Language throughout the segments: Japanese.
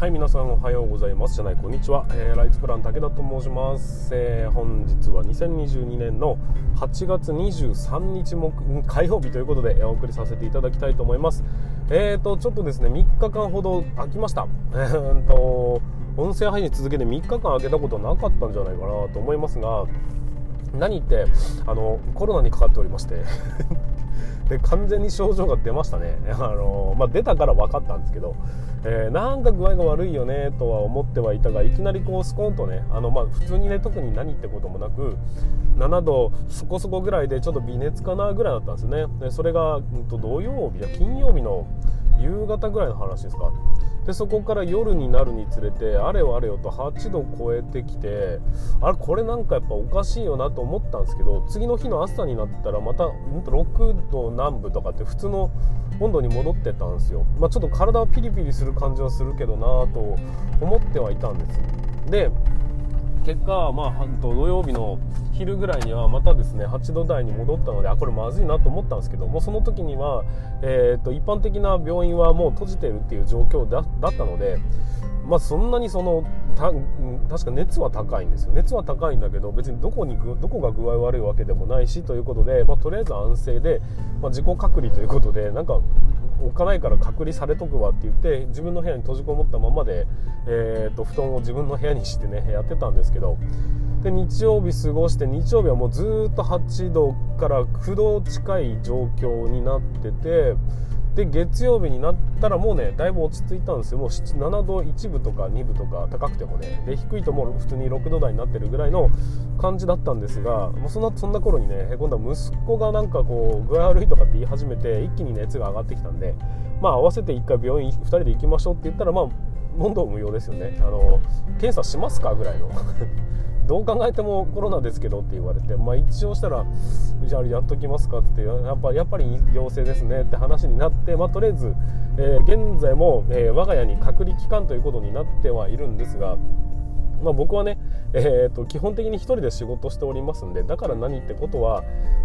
はい皆さんおはようございます。じゃないこんにちは、えー、ライツプラン武田と申します、えー、本日は2022年の8月23日木火曜日ということでお送りさせていただきたいと思います。えーとちょっとですね3日間ほど空きました。えーと音声配信続けて3日間空けたことなかったんじゃないかなと思いますが何ってあのコロナにかかっておりまして。で完全に症状が出ましたね。あの、まあ、出たから分かったんですけど、えー、なんか具合が悪いよねとは思ってはいたがいきなりこうスコンとねあの、まあ、普通にね特に何ってこともなく7度そこそこぐらいでちょっと微熱かなぐらいだったんですね。でそれが、うん、と土曜日や金曜日の夕方ぐらいの話ですか。でそこから夜になるにつれてあれよあれよと8度超えてきてあれこれなんかやっぱおかしいよなと思ったんですけど次の日の朝になったらまた6度南部とかって普通の温度に戻ってたんですよ、まあ、ちょっと体はピリピリする感じはするけどなと思ってはいたんです。で結果、まあ、土曜日の昼ぐらいにはまたですね8度台に戻ったのであこれまずいなと思ったんですけどもその時には、えーと、一般的な病院はもう閉じてるっていう状況だったので、まあ、そんなにそのた確か熱は高いんですよ。熱は高いんだけど別にどこにどこが具合悪いわけでもないしということで、まあ、とりあえず安静で、まあ、自己隔離ということでなんか置かないから隔離されとくわって言って自分の部屋に閉じこもったままで、えーと、布団を自分の部屋にしてねやってたんですけど。で日曜日過ごして日曜日はもうずっと8度から9度近い状況になっててで月曜日になったらもうねだいぶ落ち着いたんですよ。もう7度1分とか2分とか高くてもねで低いともう普通に6度台になってるぐらいの感じだったんですがもうそんなそんな頃にね今度は息子がなんかこう具合悪いとかって言い始めて一気に熱が上がってきたんでまあ合わせて1回病院2人で行きましょうって言ったらまあ問答無用ですよね。あの検査しますかぐらいの。どう考えてもコロナですけどって言われて、まあ、一応したらじゃあやっときますかってやっぱやっぱり陽性ですねって話になって、まあ、とりあえず、えー、現在も、えー、我が家に隔離期間ということになってはいるんですが。まあ、僕はね、えーと、基本的に1人で仕事しておりますんでだから何ってことは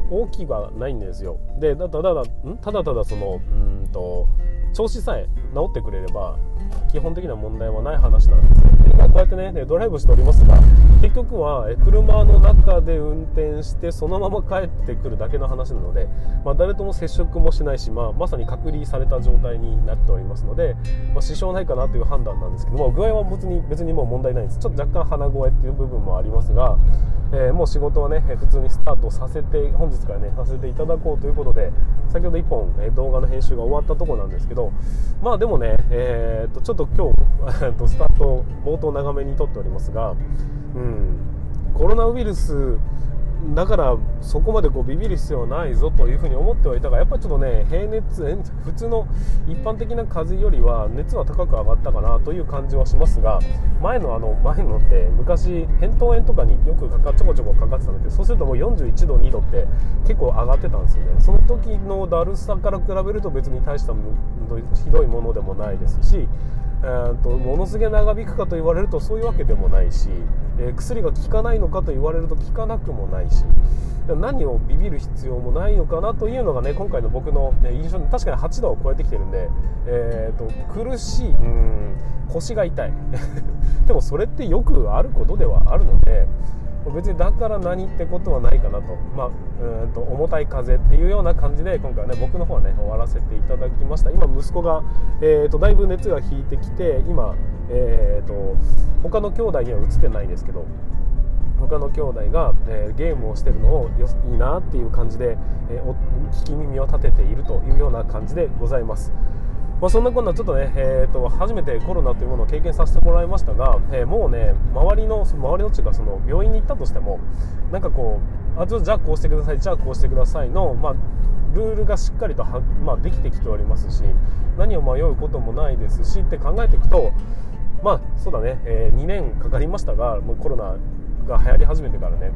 大きくはないんですよでただただただただそのうんと調子さえ治ってくれれば基本的な問題はない話なんです今こうやってねドライブしておりますが結局は車の中で運転してそのまま帰ってくるだけの話なので、まあ、誰とも接触もしないし、まあ、まさに隔離された状態になっておりますので、まあ、支障ないかなという判断なんですけども具合は別に別にもう問題ないんです。ちょっと若干鼻声っていう部分もありますが、えー、もう仕事はね普通にスタートさせて本日からねさせていただこうということで先ほど1本、え動画の編集が終わったところなんですけどまあでもね、えー、とちょっと今日 スタート冒頭長めに撮っておりますが、うん、コロナウイルスだからそこまでこうビビる必要はないぞというふうに思ってはいたがやっぱりちょっとね平熱普通の一般的な風邪よりは熱は高く上がったかなという感じはしますが前のあの前のって昔扁桃炎とかによくかかちょこちょこかかってたのでそうするともう41度2度って結構上がってたんですよね。その時のだるさから比べると別に大したひどいものでもないですしと、ものすげえ長引くかと言われるとそういうわけでもないし、え、薬が効かないのかと言われると効かなくもないし何をビビる必要もないのかなというのがね今回の僕の、ね、印象に確かに8度を超えてきてるんで、えーと、苦しいうん腰が痛い。でもそれってよくあることではあるので別にだから何ってことはないかなと,、まあ、うんと重たい風っていうような感じで今回はね僕の方はね終わらせていただきました今息子が、えーと、だいぶ熱が引いてきて今、えーと、他の兄弟には映ってないですけど他の兄弟が、えー、ゲームをしてるのをよいいなっていう感じで、えー、聞き耳を立てているというような感じでございます。まあ、そんなこんなちょっとね、えーと、初めてコロナというものを経験させてもらいましたが、えー、もうね周りの周りのっていうかその病院に行ったとしてもなんかこうあじゃあこうしてくださいじゃあこうしてくださいの、まあ、ルールがしっかりとは、まあ、できてきておりますし何を迷うこともないですしって考えていくとまあそうだね、えー、2年かかりましたがもうコロナが流行り始めてからね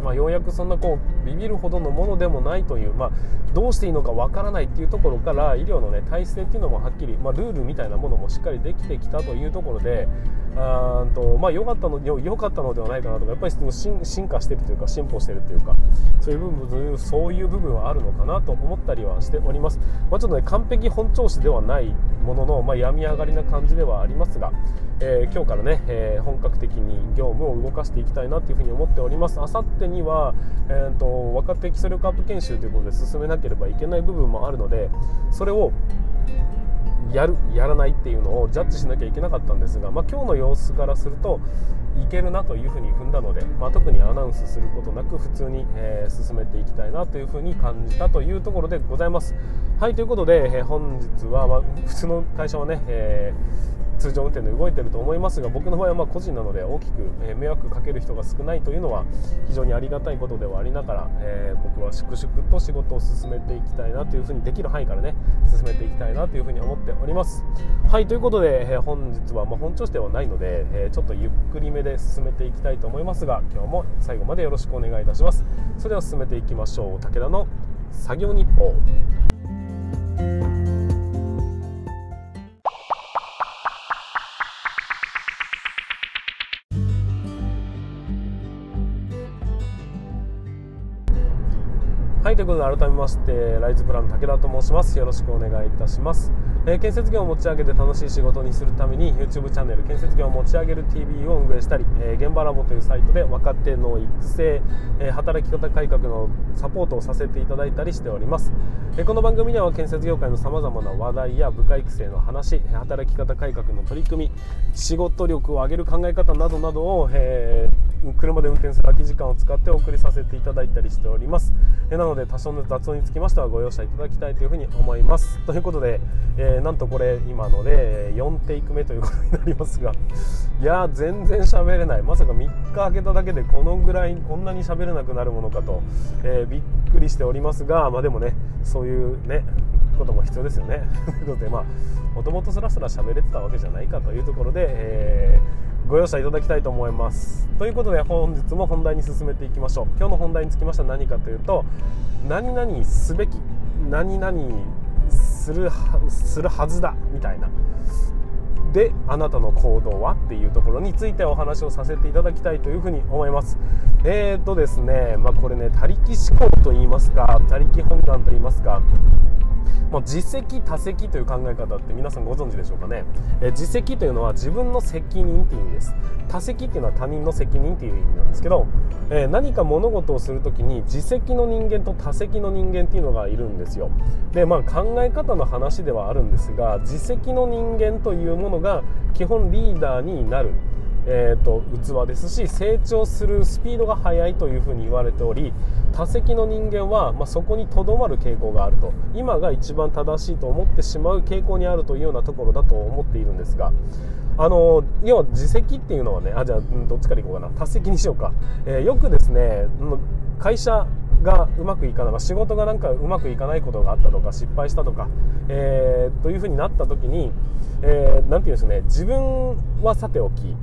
まあ、ようやくそんなこうビビるほどのものでもないという、まあ、どうしていいのかわからないっていうところから医療の、ね、体制っていうのもはっきり、まあ、ルールみたいなものもしっかりできてきたというところであと、まあ、良かったの良かったのではないかなとかやっぱり進化してるというか進歩しているというかそういう部分そういう部分はあるのかなと思ったりはしております、まあ、ちょっとね完璧本調子ではないものの、まあ、病み上がりな感じではありますが、えー、今日からね、えー、本格的に業務を動かしていきたいなというふうに思っております。あさってには、えーと、若手基礎力アップ研修ということで進めなければいけない部分もあるのでそれをやるやらないっていうのをジャッジしなきゃいけなかったんですが、まあ、今日の様子からするといけるなというふうに踏んだので、まあ、特にアナウンスすることなく普通に、えー、進めていきたいなというふうに感じたというところでございます。はいということで、えー、本日は、まあ、普通の会社はね、えー通常運転で動いてると思いますが僕の場合はま個人なので大きく、え迷惑かける人が少ないというのは非常にありがたいことではありながら、えー、僕は粛々と仕事を進めていきたいなというふうにできる範囲からね進めていきたいなというふうに思っております。はいということで、え、本日はま本調子ではないので、え、ちょっとゆっくりめで進めていきたいと思いますが今日も最後までよろしくお願いいたします。それでは進めていきましょう。武田の作業日報。はいということで改めましてライズプラン武田と申します。よろしくお願いいたします、えー、建設業を持ち上げて楽しい仕事にするために YouTube チャンネル建設業を持ち上げる TV を運営したり、えー、現場ラボというサイトで若手の育成、えー、働き方改革のサポートをさせていただいたりしております、えこの番組では建設業界のさまざまな話題や部下育成の話働き方改革の取り組み仕事力を上げる考え方などなどを、え車で運転する空き時間を使ってお送りさせていただいたりしております、えなので多少の雑音につきましてはご容赦いただきたいというふうに思います。ということで、えー、なんとこれ今ので4テイク目ということになりますがいや全然喋れない。まさか3日空けただけでこのぐらいこんなに喋れなくなるものかと、えー、びっくりしておりますがまあでもねそういうねことも必要ですよね。ということでまあもともとスラスラ喋れてたわけじゃないかというところで、えーご容赦いただきたいと思います。ということで本日も本題に進めていきましょう。今日の本題につきましては何かというと何々すべき何々するするはずだみたいな。であなたの行動はっていうところについてお話をさせていただきたいというふうに思います。えーとですねまあこれね他力思考と言いますか他力本願と言いますかもう自責他責という考え方って皆さんご存知でしょうかね、え自責というのは自分の責任っていう意味です。他責っていうのは他人の責任っていう意味なんですけど、えー、何か物事をする時に自責の人間と他責の人間っていうのがいるんですよ。でまあ考え方の話ではあるんですが自責の人間というものが基本リーダーになる。えーと、器ですし成長するスピードが速いというふうに言われており多席の人間は、まあ、そこにとどまる傾向があると。今が一番正しいと思ってしまう傾向にあるというようなところだと思っているんですが。あの要は自責っていうのはねあじゃあどっちからいこうかな。多席にしようか、えー、よくですね会社がうまくいかない、仕事がなんかうまくいかないことがあったとか失敗したとか、えー、というふうになった時に、えー、て言うんですね自分はさておき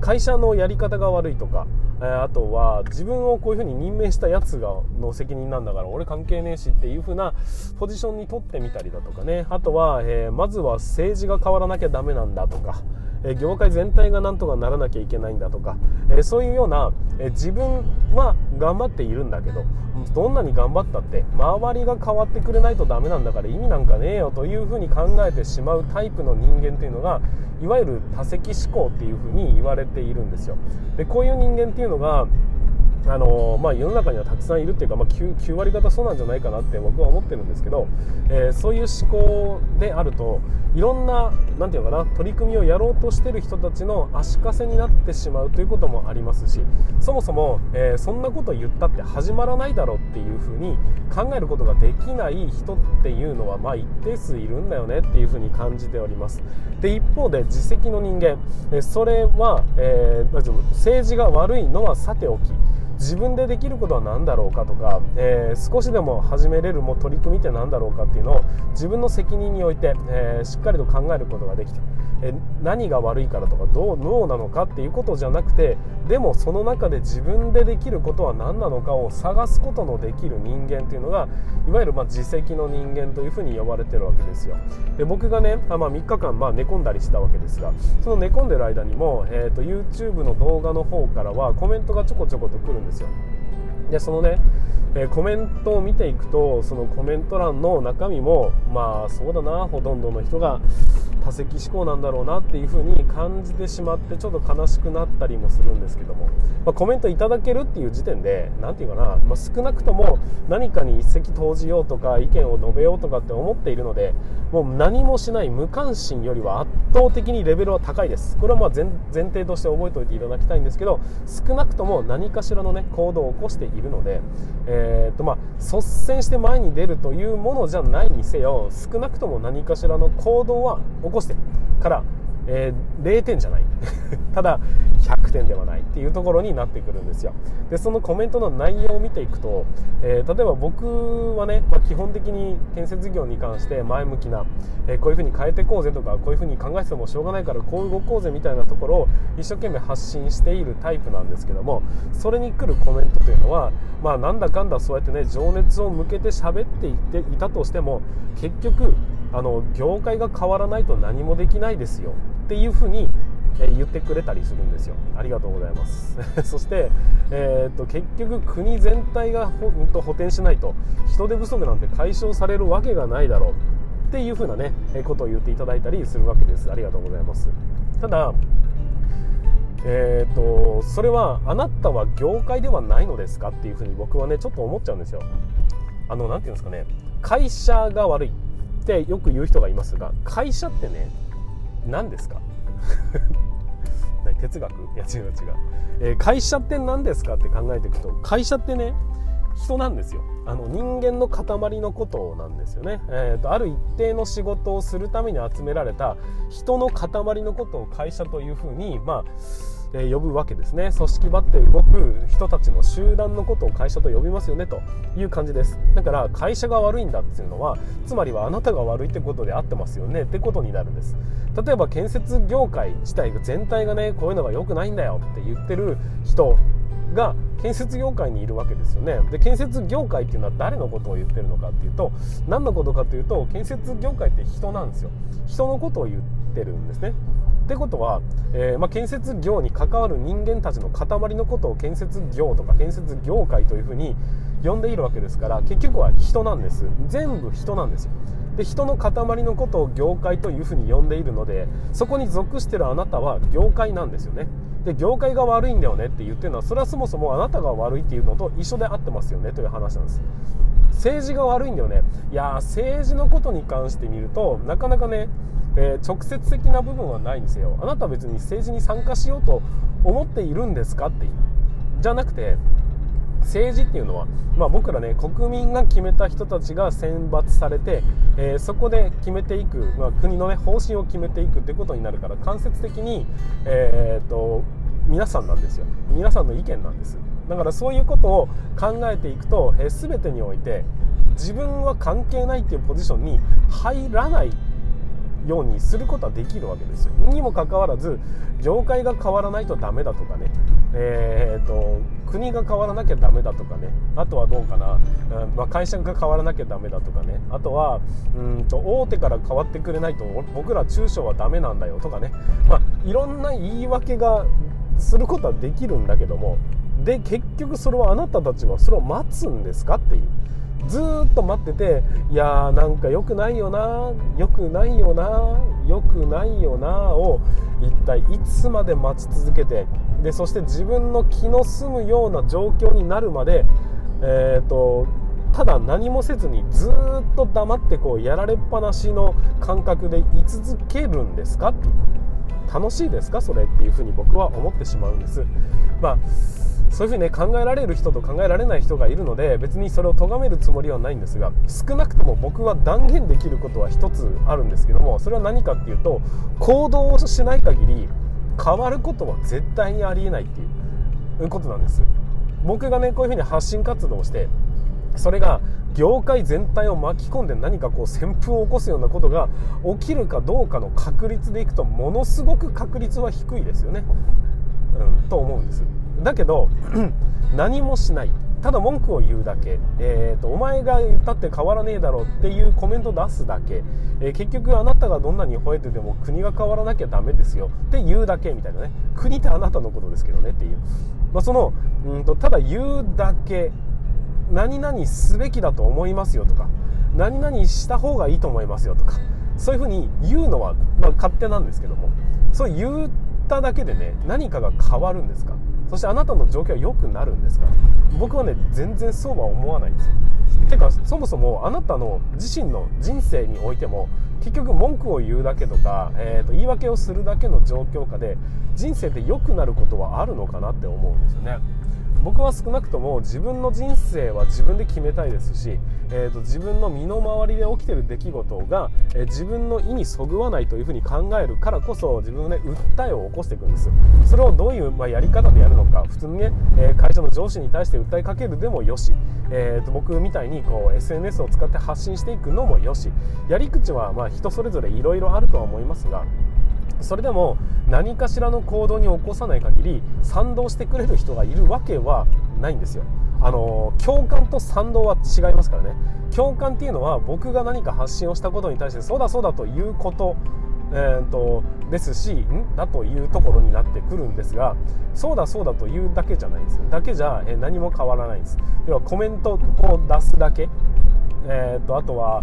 会社のやり方が悪いとか、え、あとは自分をこういうふうに任命したやつがの責任なんだから俺関係ねえしっていうふうなポジションに取ってみたりだとかね。あとは、え、まずは政治が変わらなきゃダメなんだとか、え業界全体がなんとかならなきゃいけないんだとか、えそういうような、え自分は頑張っているんだけどどんなに頑張ったって周りが変わってくれないとダメなんだから意味なんかねえよというふうに考えてしまうタイプの人間というのがいわゆる多責思考っていうふうに言われているんですよ。でこういう人間っていうのがあのまあ、世の中にはたくさんいるっていうか、まあ9、9, 割方そうなんじゃないかなって僕は思ってるんですけど、えー、そういう思考であるといろんななんていうかな取り組みをやろうとしてる人たちの足かせになってしまうということもありますしそもそも、えー、そんなこと言ったって始まらないだろうっていうふうに考えることができない人っていうのは、まあ、一定数いるんだよねっていうふうに感じております。で一方で自責の人間、えそれは、えー、政治が悪いのはさておき自分でできることは何だろうかとか、えー、少しでも始めれるも取り組みって何だろうかっていうのを自分の責任において、えー、しっかりと考えることができて、え何が悪いからとかどう脳なのかっていうことじゃなくてでもその中で自分でできることは何なのかを探すことのできる人間っていうのがいわゆるまあ自責の人間というふうに呼ばれてるわけですよ。で僕がね、あまあ、3日間まあ寝込んだりしたわけですがその寝込んでる間にも、えーと、YouTube の動画の方からはコメントがちょこちょこと来るんですですよ。でそのねえ、コメントを見ていくとそのコメント欄の中身もまあそうだなほとんどの人が多席思考なんだろうなっていう風に感じてしまってちょっと悲しくなったりもするんですけども、まあ、コメントいただけるっていう時点で何て言うかな、まあ、少なくとも何かに一石投じようとか意見を述べようとかって思っているのでもう何もしない無関心よりは圧倒的にレベルは高いです。これはまあ前提として覚えておいていただきたいんですけど少なくとも何かしらのね行動を起こしているので、えーとまあ、率先して前に出るというものじゃないにせよ少なくとも何かしらの行動は起こしてからえー、0点じゃない。ただ100点ではない。っていうところになってくるんですよ。でそのコメントの内容を見ていくと、えー、例えば僕はね、まあ、基本的に建設業に関して前向きな、えー、こういうふうに変えていこうぜとかこういうふうに考えててもしょうがないからこう動こうぜみたいなところを一生懸命発信しているタイプなんですけどもそれに来るコメントというのはまあなんだかんだそうやってね情熱を向けて喋っていっていたとしても結局あの業界が変わらないと何もできないですよ。っていうふうに言ってくれたりするんですよ。ありがとうございます。そして、えー、っと結局国全体がほんと補填しないと人手不足なんて解消されるわけがないだろう。っていうふうなねことを言っていただいたりするわけです。ありがとうございます。ただえーと、それはあなたは業界ではないのですか？っていうふうに僕はねちょっと思っちゃうんですよ。あの何て言うんですかね。会社が悪い。ってよく言う人がいますが会社ってね何ですか？哲学？いや違う違う、えー、会社って何ですかって考えていくと会社ってね人なんですよ。あの人間の塊のことなんですよね、えーと、ある一定の仕事をするために集められた人の塊のことを会社というふうにまあえー、呼ぶわけですね。組織場って動く人たちの集団のことを会社と呼びますよねという感じです。だから会社が悪いんだっていうのはつまりはあなたが悪いってことであってますよねってことになるんです。例えば建設業界自体が全体がねこういうのが良くないんだよって言ってる人が建設業界にいるわけですよね。で建設業界っていうのは誰のことを言ってるのかっていうと何のことかというと建設業界って人なんですよ。人のことを言っててるんですね。ってことは、えー、まあ、建設業に関わる人間たちの塊のことを建設業とか建設業界というふうに呼んでいるわけですから結局は人なんです。全部人なんですよ。で人の塊のことを業界というふうに呼んでいるのでそこに属してるあなたは業界なんですよね。で業界が悪いんだよねって言ってるのはそれはそもそもあなたが悪いっていうのと一緒であってますよねという話なんです。政治が悪いんだよね。いや政治のことに関して見るとなかなかねえー、直接的な部分はないにせよ。あなたは別に政治に参加しようと思っているんですかってじゃなくて政治っていうのは、まあ、僕らね国民が決めた人たちが選抜されて、えー、そこで決めていく、まあ、国の、ね、方針を決めていくってことになるから間接的に、えーと、皆さんなんですよ。皆さんの意見なんです。だからそういうことを考えていくと、えー、全てにおいて自分は関係ないっていうポジションに入らないようにすることはできるわけですよ。にもかかわらず業界が変わらないとダメだとかね。えーと、国が変わらなきゃダメだとかね。あとはどうかな、うんまあ、会社が変わらなきゃダメだとかね。あとはうんと大手から変わってくれないと僕ら中小はダメなんだよとかね、まあ、いろんな言い訳がすることはできるんだけども。で結局それはあなたたちはそれを待つんですかっていう。ずっと待ってていやーなんか良くないよな良くないよな良くないよなを一体いつまで待ち続けてでそして自分の気の済むような状況になるまでえっ、ー、とただ何もせずにずっと黙ってこうやられっぱなしの感覚で居続けるんですか楽しいですか？それっていうふうに僕は思ってしまうんです。まあそういうふうにね考えられる人と考えられない人がいるので別にそれを咎めるつもりはないんですが少なくとも僕は断言できることは一つあるんですけどもそれは何かっていうと行動をしない限り変わることは絶対にありえないっていうことなんです。僕がねこういうふうに発信活動をしてそれが業界全体を巻き込んで何かこう旋風を起こすようなことが起きるかどうかの確率でいくとものすごく確率は低いですよね、うん、と思うんです。だけど 何もしない。ただ文句を言うだけ、えーと、お前が言ったって変わらねえだろうっていうコメント出すだけ、えー、結局あなたがどんなに吠えてても国が変わらなきゃダメですよ。って言うだけみたいなね。国ってあなたのことですけどねっていう、まあ、そのうんとただ言うだけ。何々すべきだと思いますよとか。何々した方がいいと思いますよとか。そういうふうに言うのは、まあ、勝手なんですけども。そう言うっただけでね何かが変わるんですか？そしてあなたの状況は良くなるんですか？僕はね全然そうは思わないんですよ。てかそもそもあなたの自身の人生においても結局文句を言うだけとか、えー、と言い訳をするだけの状況下で人生って良くなることはあるのかなって思うんですよね。僕は少なくとも自分の人生は自分で決めたいですし、えーと、自分の身の回りで起きてる出来事が、えー、自分の意にそぐわないというふうに考えるからこそ自分のね訴えを起こしていくんです。それをどういう、まあ、やり方でやるのか。普通にね、えー、会社の上司に対して訴えかけるでもよし、えーと、僕みたいにこう SNS を使って発信していくのもよし。やり口はまあ人それぞれいろいろあるとは思いますがそれでも何かしらの行動に起こさない限り賛同してくれる人がいるわけはないんですよ。あの共感と賛同は違いますからね。共感っていうのは僕が何か発信をしたことに対してそうだそうだということえーと、ですしん？だというところになってくるんですがそうだそうだというだけじゃないんです。だけじゃ、え何も変わらないんです。要はコメントを出すだけ、えーとあとは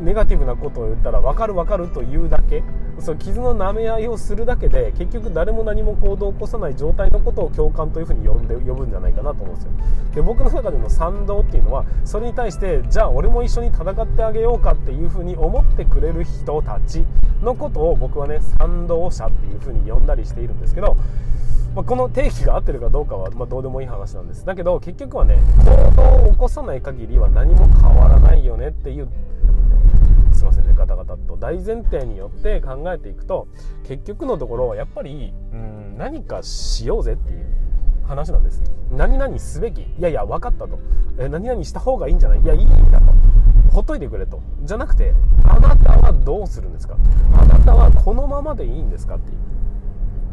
ネガティブなことを言ったら分かる分かるというだけ。その傷の舐め合いをするだけで結局誰も何も行動を起こさない状態のことを共感というふうに呼んで呼ぶんじゃないかなと思うんですよ。で僕の中での賛同っていうのはそれに対してじゃあ俺も一緒に戦ってあげようかっていうふうに思ってくれる人たちのことを僕はね賛同者っていうふうに呼んだりしているんですけどまあ、この定義が合ってるかどうかは、まあ、どうでもいい話なんです。だけど結局はね行動を起こさない限りは何も変わらないよねっていうすいませんねガタガタと。大前提によって考えていくと結局のところやっぱりうん何かしようぜっていう話なんです。何々すべき。いやいや分かったと。え何々した方がいいんじゃない？いやいいんだと。ほっといてくれと。じゃなくてあなたはどうするんですか？あなたはこのままでいいんですかっていう。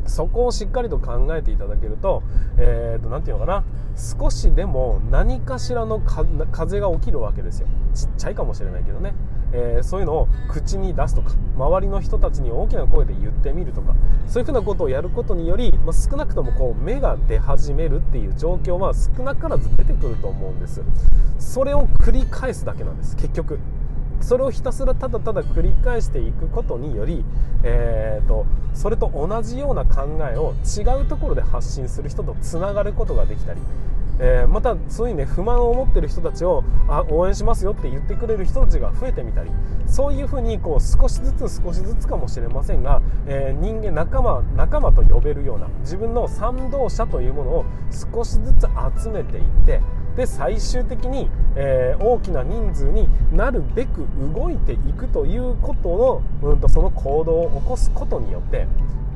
そこをしっかりと考えていただけると,、えーと、て言うのかな？少しでも何かしらの風が起きるわけですよ。ちっちゃいかもしれないけどね、えー、そういうのを口に出すとか周りの人たちに大きな声で言ってみるとかそういうふうなことをやることにより、まあ、少なくともこう芽が出始めるっていう状況は少なからず出てくると思うんです。それを繰り返すだけなんです結局。それをひたすらただただ繰り返していくことにより、えーと、それと同じような考えを違うところで発信する人とつながることができたり、えー、またそういうね不満を持っている人たちをあ応援しますよって言ってくれる人たちが増えてみたりそういうふうにこう少しずつ少しずつかもしれませんが、えー、人間仲間仲間と呼べるような自分の賛同者というものを少しずつ集めていってで最終的に、えー、大きな人数になるべく動いていくということの、うんと、その行動を起こすことによって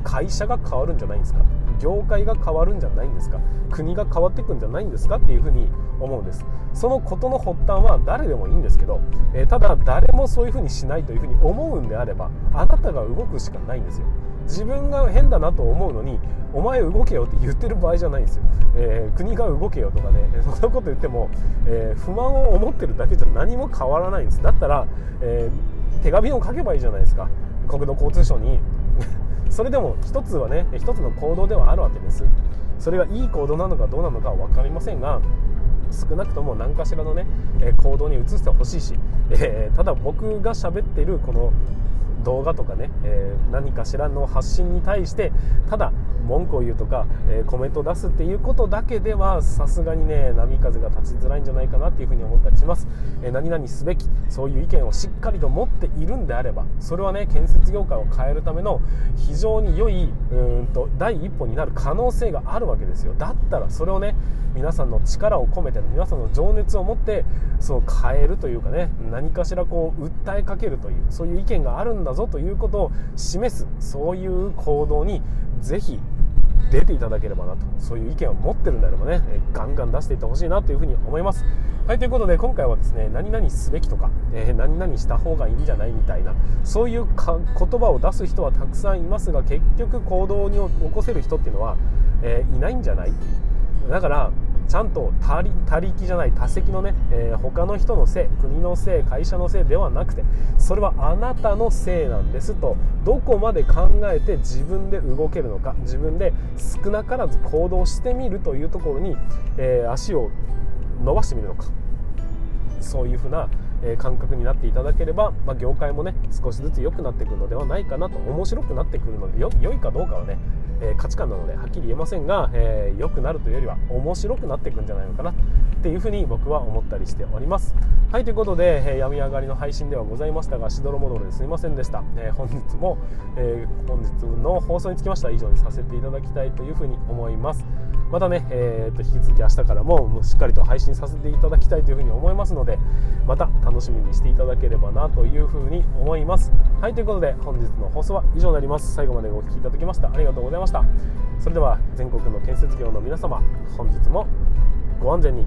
会社が変わるんじゃないんですか？業界が変わるんじゃないんですか？国が変わっていくんじゃないんですか？っていうふうに思うんです。そのことの発端は誰でもいいんですけど、えー、ただ誰もそういうふうにしないというふうに思うんであればあなたが動くしかないんですよ。自分が変だなと思うのにお前動けよって言ってる場合じゃないんですよ、えー、国が動けよとかねそんなこと言っても、えー、不満を思ってるだけじゃ何も変わらないんです。だったら、えー、手紙を書けばいいじゃないですか。国土交通省に。それでも一つはね一つの行動ではあるわけです。それがいい行動なのかどうなのかは分かりませんが少なくとも何かしらのね行動に移してほしいし、えー、ただ僕が喋っているこの動画とかね、えー、何かしらの発信に対してただ文句を言うとか、えー、コメントを出すっていうことだけではさすがにね波風が立ちづらいんじゃないかなっていうふうに思ったりします、えー、何々すべきそういう意見をしっかりと持っているんであればそれはね建設業界を変えるための非常に良いうんと第一歩になる可能性があるわけですよ。だったらそれをね皆さんの力を込めて皆さんの情熱を持ってその変えるというかね何かしらこう訴えかけるというそういう意見があるんだぞということを示すそういう行動にぜひ出ていただければなとそういう意見を持ってるんであればね、えガンガン出していってほしいなというふうに思います。はいということで今回はですね何々すべきとか、えー、何々した方がいいんじゃないみたいなそういうか言葉を出す人はたくさんいますが結局行動に起こせる人っていうのは、えー、いないんじゃない？だからちゃんと他力じゃない他責のね、えー、他の人のせい国のせい会社のせいではなくてそれはあなたのせいなんですとどこまで考えて自分で動けるのか自分で少なからず行動してみるというところに、えー、足を伸ばしてみるのかそういうふうな感覚になっていただければ、まあ、業界もね少しずつ良くなってくるのではないかなと面白くなってくるのでよ良いかどうかはねえ、価値観なのではっきり言えませんが、えー、良くなるというよりは面白くなっていくんじゃないのかなっていうふうに僕は思ったりしております。はいということで、えー、病み上がりの配信ではございましたがしどろもどろですいませんでした、え本日も、え本日の放送につきましては以上にさせていただきたいというふうに思います。またね、えー、と引き続き明日からもしっかりと配信させていただきたいというふうに思いますのでまた楽しみにしていただければなというふうに思います。はいということで本日の放送は以上になります。最後までお聴きいただきましたありがとうございました。それでは全国の建設業の皆様本日もご安全に。